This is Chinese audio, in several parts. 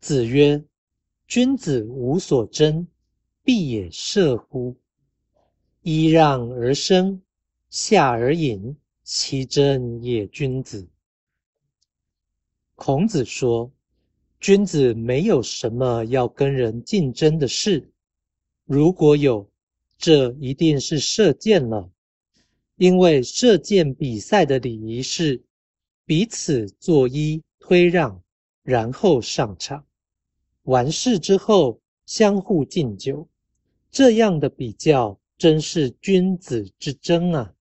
子曰：“君子无所争，必也射乎？揖让而生，下而饮，其争也君子。”孔子说：“君子没有什么要跟人竞争的事，如果有，这一定是射箭了。因为射箭比赛的礼仪是彼此作揖推让，然后上场。”完事之后，相互敬酒，这样的比较真是君子之争啊！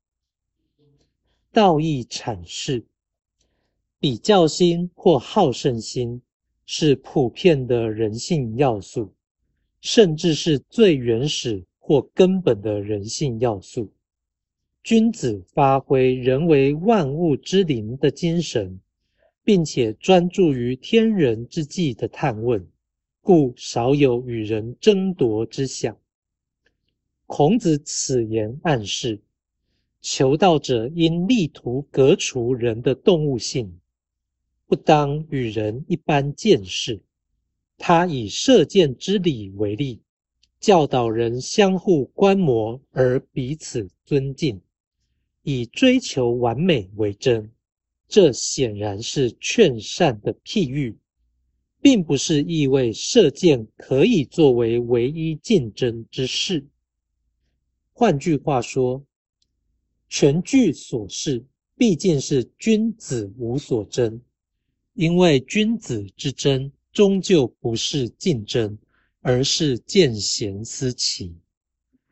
道义阐释：比较心或好胜心是普遍的人性要素，甚至是最原始或根本的人性要素。君子发挥人为万物之灵的精神，并且专注于天人之际的探问。故少有与人争夺之想。孔子此言暗示，求道者应力图革除人的动物性，不当与人一般见识。他以射箭之礼为例，教导人相互观摩而彼此尊敬，以追求完美为真。这显然是劝善的譬喻。并不是意味射箭可以作为唯一竞争之事。换句话说，全句所示毕竟是君子无所争，因为君子之争终究不是竞争，而是见贤思齐。